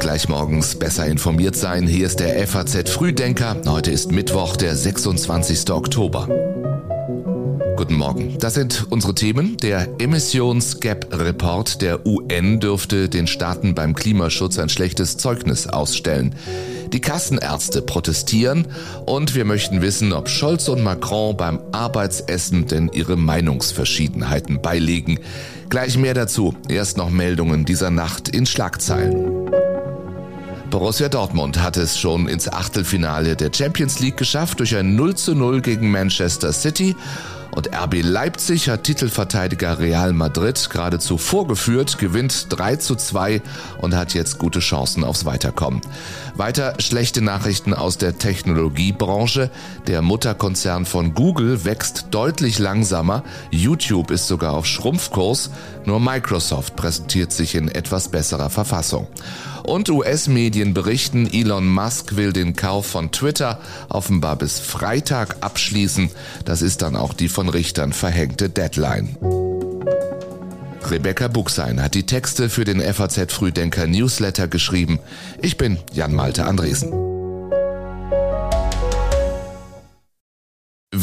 Gleich morgens besser informiert sein. Hier ist der FAZ Frühdenker. Heute ist Mittwoch, der 26. Oktober. Guten Morgen. Das sind unsere Themen. Der Emissions-Gap-Report der UN dürfte den Staaten beim Klimaschutz ein schlechtes Zeugnis ausstellen. Die Kassenärzte protestieren und wir möchten wissen, ob Scholz und Macron beim Arbeitsessen denn ihre Meinungsverschiedenheiten beilegen. Gleich mehr dazu. Erst noch Meldungen dieser Nacht in Schlagzeilen. Borussia Dortmund hat es schon ins Achtelfinale der Champions League geschafft durch ein 0 zu 0 gegen Manchester City und RB Leipzig hat Titelverteidiger Real Madrid geradezu vorgeführt, gewinnt 3 zu 2 und hat jetzt gute Chancen aufs Weiterkommen. Weiter schlechte Nachrichten aus der Technologiebranche. Der Mutterkonzern von Google wächst deutlich langsamer. YouTube ist sogar auf Schrumpfkurs. Nur Microsoft präsentiert sich in etwas besserer Verfassung. Und US-Medien berichten, Elon Musk will den Kauf von Twitter offenbar bis Freitag abschließen. Das ist dann auch die von Richtern verhängte Deadline. Rebecca Buchsein hat die Texte für den FAZ Frühdenker Newsletter geschrieben. Ich bin Jan Malte Andresen.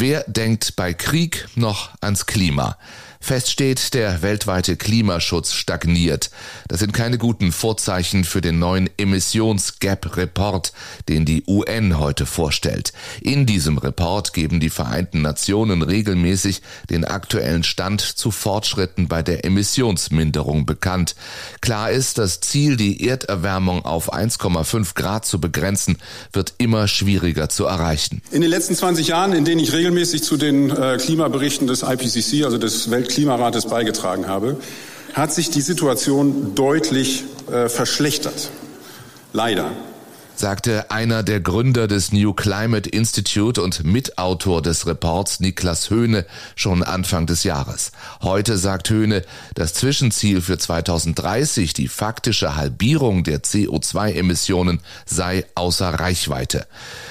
Wer denkt bei Krieg noch ans Klima? Fest steht, der weltweite Klimaschutz stagniert. Das sind keine guten Vorzeichen für den neuen Emissions-Gap-Report, den die UN heute vorstellt. In diesem Report geben die Vereinten Nationen regelmäßig den aktuellen Stand zu Fortschritten bei der Emissionsminderung bekannt. Klar ist, das Ziel, die Erderwärmung auf 1,5 Grad zu begrenzen, wird immer schwieriger zu erreichen. In den letzten 20 Jahren, in denen ich regelmäßig zu den äh, Klimaberichten des IPCC, also des Welt Klimarates beigetragen habe, hat sich die Situation deutlich äh, verschlechtert. Leider sagte einer der Gründer des New Climate Institute und Mitautor des Reports Niklas Höhne schon Anfang des Jahres. Heute sagt Höhne, das Zwischenziel für 2030, die faktische Halbierung der CO2-Emissionen, sei außer Reichweite.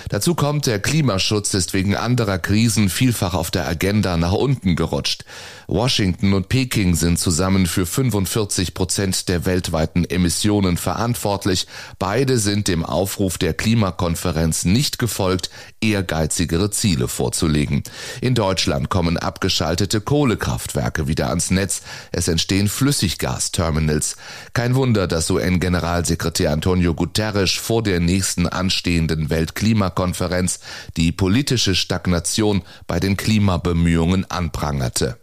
Dazu kommt, der Klimaschutz ist wegen anderer Krisen vielfach auf der Agenda nach unten gerutscht. Washington und Peking sind zusammen für 45 Prozent der weltweiten Emissionen verantwortlich. Beide sind dem Aufruf der Klimakonferenz nicht gefolgt, ehrgeizigere Ziele vorzulegen. In Deutschland kommen abgeschaltete Kohlekraftwerke wieder ans Netz. Es entstehen Flüssiggasterminals. Kein Wunder, dass UN-Generalsekretär Antonio Guterres vor der nächsten anstehenden Weltklimakonferenz die politische Stagnation bei den Klimabemühungen anprangerte.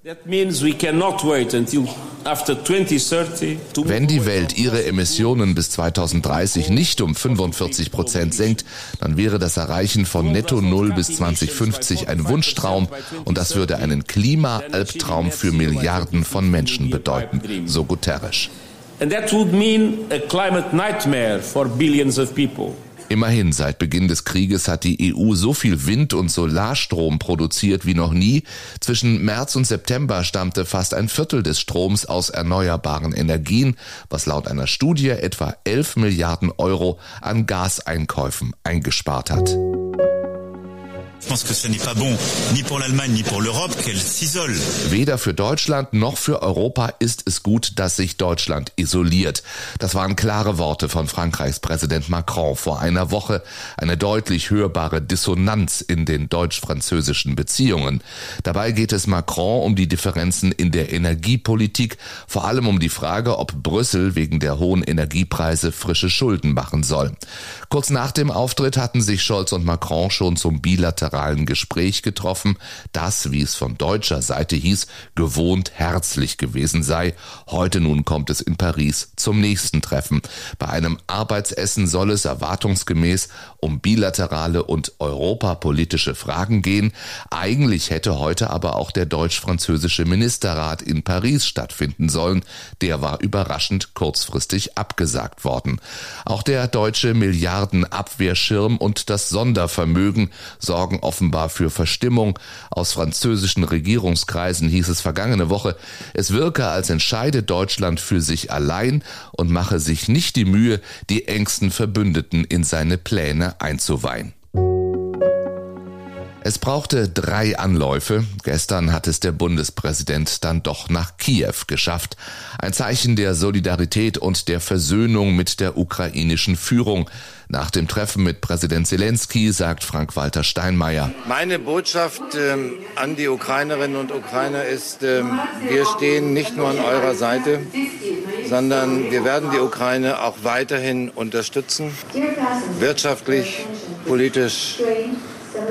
Wenn die Welt ihre Emissionen bis 2030 nicht um 45 Prozent senkt, dann wäre das Erreichen von Netto Null bis 2050 ein Wunschtraum und das würde einen Klima-Albtraum für Milliarden von Menschen bedeuten, so Guterres. And that would mean a climate nightmare for billions of people. Immerhin, seit Beginn des Krieges hat die EU so viel Wind- und Solarstrom produziert wie noch nie. Zwischen März und September stammte fast ein Viertel des Stroms aus erneuerbaren Energien, was laut einer Studie etwa 11 Milliarden Euro an Gaseinkäufen eingespart hat. Weder für Deutschland noch für Europa ist es gut, dass sich Deutschland isoliert. Das waren klare Worte von Frankreichs Präsident Macron vor einer Woche. Eine deutlich hörbare Dissonanz in den deutsch-französischen Beziehungen. Dabei geht es Macron um die Differenzen in der Energiepolitik, vor allem um die Frage, ob Brüssel wegen der hohen Energiepreise frische Schulden machen soll. Kurz nach dem Auftritt hatten sich Scholz und Macron schon zum bilateralen bilateralen Gespräch getroffen, das, wie es von deutscher Seite hieß, gewohnt herzlich gewesen sei. Heute nun kommt es in Paris zum nächsten Treffen. Bei einem Arbeitsessen soll es erwartungsgemäß um bilaterale und europapolitische Fragen gehen. Eigentlich hätte heute aber auch der deutsch-französische Ministerrat in Paris stattfinden sollen. Der war überraschend kurzfristig abgesagt worden. Auch der deutsche Milliardenabwehrschirm und das Sondervermögen sorgen sorgen offenbar für Verstimmung. Aus französischen Regierungskreisen hieß es vergangene Woche, es wirke, als entscheide Deutschland für sich allein und mache sich nicht die Mühe, die engsten Verbündeten in seine Pläne einzuweihen. Es brauchte drei Anläufe. Gestern hat es der Bundespräsident dann doch nach Kiew geschafft. Ein Zeichen der Solidarität und der Versöhnung mit der ukrainischen Führung. Nach dem Treffen mit Präsident Zelensky sagt Frank-Walter Steinmeier. Meine Botschaft ähm, an die Ukrainerinnen und Ukrainer ist, ähm, wir stehen nicht nur an eurer Seite, sondern wir werden die Ukraine auch weiterhin unterstützen, wirtschaftlich, politisch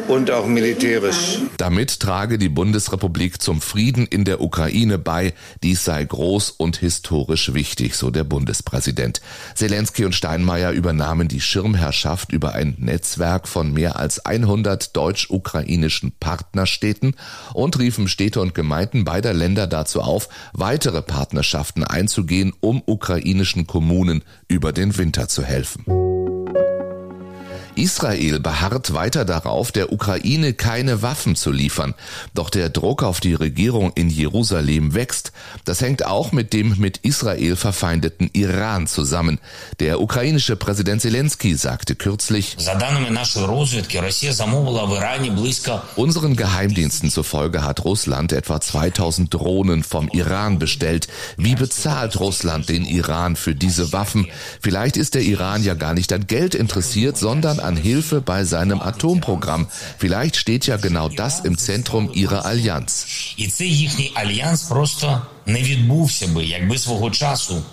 und auch militärisch. Damit trage die Bundesrepublik zum Frieden in der Ukraine bei. Dies sei groß und historisch wichtig, so der Bundespräsident. Zelensky und Steinmeier übernahmen die Schirmherrschaft über ein Netzwerk von mehr als 100 deutsch-ukrainischen Partnerstädten und riefen Städte und Gemeinden beider Länder dazu auf, weitere Partnerschaften einzugehen, um ukrainischen Kommunen über den Winter zu helfen. Israel beharrt weiter darauf, der Ukraine keine Waffen zu liefern. Doch der Druck auf die Regierung in Jerusalem wächst. Das hängt auch mit dem mit Israel verfeindeten Iran zusammen. Der ukrainische Präsident Zelensky sagte kürzlich, Unseren Geheimdiensten zufolge hat Russland etwa 2000 Drohnen vom Iran bestellt. Wie bezahlt Russland den Iran für diese Waffen? Vielleicht ist der Iran ja gar nicht an Geld interessiert, sondern an Hilfe bei seinem Atomprogramm. Vielleicht steht ja genau das im Zentrum ihrer Allianz.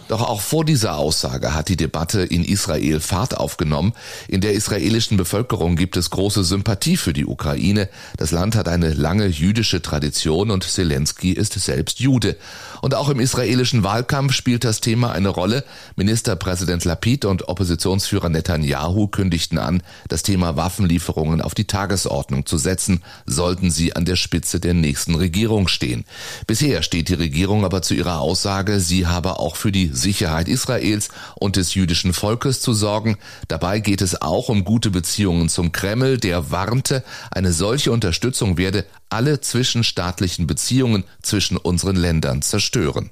Doch auch vor dieser Aussage hat die Debatte in Israel Fahrt aufgenommen. In der israelischen Bevölkerung gibt es große Sympathie für die Ukraine. Das Land hat eine lange jüdische Tradition und Zelensky ist selbst Jude. Und auch im israelischen Wahlkampf spielt das Thema eine Rolle. Ministerpräsident Lapid und Oppositionsführer Netanyahu kündigten an, das Thema Waffenlieferungen auf die Tagesordnung zu setzen, sollten sie an der Spitze der nächsten Regierung stehen. Bisher steht die Regierung aber zu ihrer Aussage, sie habe auch für die Sicherheit Israels und des jüdischen Volkes zu sorgen. Dabei geht es auch um gute Beziehungen zum Kreml, der warnte, eine solche Unterstützung werde alle zwischenstaatlichen Beziehungen zwischen unseren Ländern zerstören.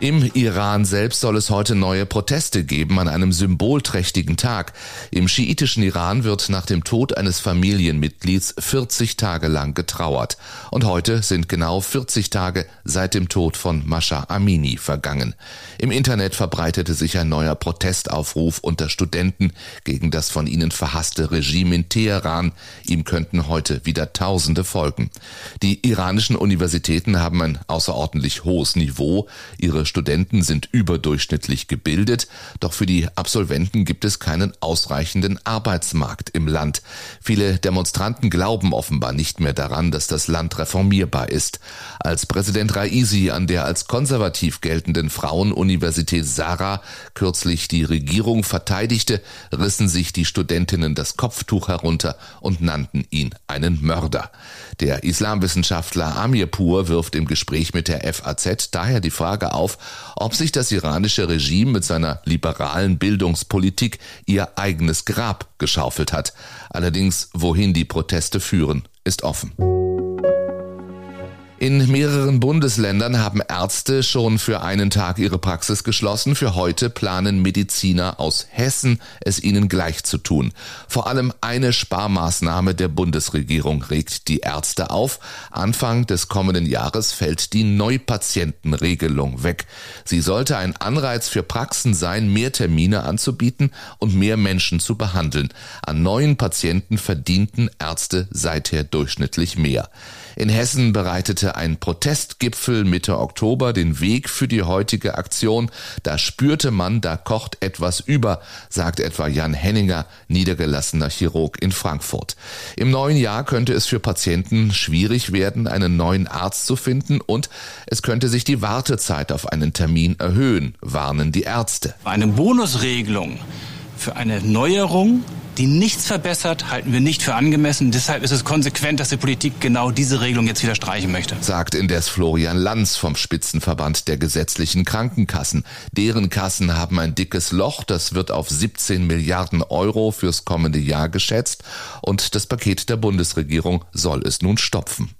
Im Iran selbst soll es heute neue Proteste geben an einem symbolträchtigen Tag. Im schiitischen Iran wird nach dem Tod eines Familienmitglieds 40 Tage lang getrauert. Und heute sind genau 40 Tage seit dem Tod von Mascha Amini vergangen. Im Internet verbreitete sich ein neuer Protestaufruf unter Studenten gegen das von ihnen verhasste Regime in Teheran. Ihm könnten heute wieder Tausende folgen. Die iranischen Universitäten haben ein außerordentlich hohes Niveau. Ihre Studenten sind überdurchschnittlich gebildet, doch für die Absolventen gibt es keinen ausreichenden Arbeitsmarkt im Land. Viele Demonstranten glauben offenbar nicht mehr daran, dass das Land reformierbar ist. Als Präsident Raisi an der als konservativ geltenden Frauenuniversität Sarah kürzlich die Regierung verteidigte, rissen sich die Studentinnen das Kopftuch herunter und nannten ihn einen Mörder. Der Islamwissenschaftler Amirpur wirft im Gespräch mit der FAZ daher die Frage auf, ob sich das iranische Regime mit seiner liberalen Bildungspolitik ihr eigenes Grab geschaufelt hat. Allerdings, wohin die Proteste führen, ist offen. In mehreren Bundesländern haben Ärzte schon für einen Tag ihre Praxis geschlossen. Für heute planen Mediziner aus Hessen, es ihnen gleich zu tun. Vor allem eine Sparmaßnahme der Bundesregierung regt die Ärzte auf. Anfang des kommenden Jahres fällt die Neupatientenregelung weg. Sie sollte ein Anreiz für Praxen sein, mehr Termine anzubieten und mehr Menschen zu behandeln. An neuen Patienten verdienten Ärzte seither durchschnittlich mehr. In Hessen bereitete ein Protestgipfel Mitte Oktober den Weg für die heutige Aktion. Da spürte man, da kocht etwas über, sagt etwa Jan Henninger, niedergelassener Chirurg in Frankfurt. Im neuen Jahr könnte es für Patienten schwierig werden, einen neuen Arzt zu finden und es könnte sich die Wartezeit auf einen Termin erhöhen, warnen die Ärzte. Eine Bonusregelung für eine Neuerung die nichts verbessert, halten wir nicht für angemessen. Deshalb ist es konsequent, dass die Politik genau diese Regelung jetzt wieder streichen möchte. Sagt indes Florian Lanz vom Spitzenverband der gesetzlichen Krankenkassen. Deren Kassen haben ein dickes Loch, das wird auf 17 Milliarden Euro fürs kommende Jahr geschätzt und das Paket der Bundesregierung soll es nun stopfen.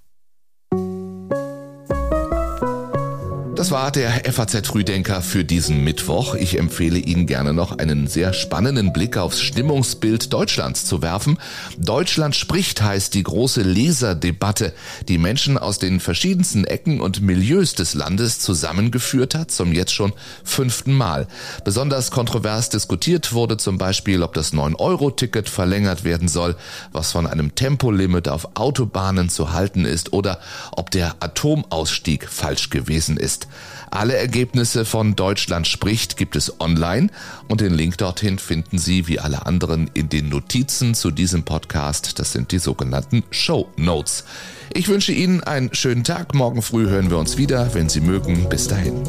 Das war der FAZ Frühdenker für diesen Mittwoch. Ich empfehle Ihnen gerne noch einen sehr spannenden Blick aufs Stimmungsbild Deutschlands zu werfen. Deutschland spricht heißt die große Leserdebatte, die Menschen aus den verschiedensten Ecken und Milieus des Landes zusammengeführt hat, zum jetzt schon fünften Mal. Besonders kontrovers diskutiert wurde zum Beispiel, ob das 9-Euro-Ticket verlängert werden soll, was von einem Tempolimit auf Autobahnen zu halten ist oder ob der Atomausstieg falsch gewesen ist. Alle Ergebnisse von Deutschland spricht gibt es online und den Link dorthin finden Sie wie alle anderen in den Notizen zu diesem Podcast. Das sind die sogenannten Show Notes. Ich wünsche Ihnen einen schönen Tag. Morgen früh hören wir uns wieder, wenn Sie mögen. Bis dahin.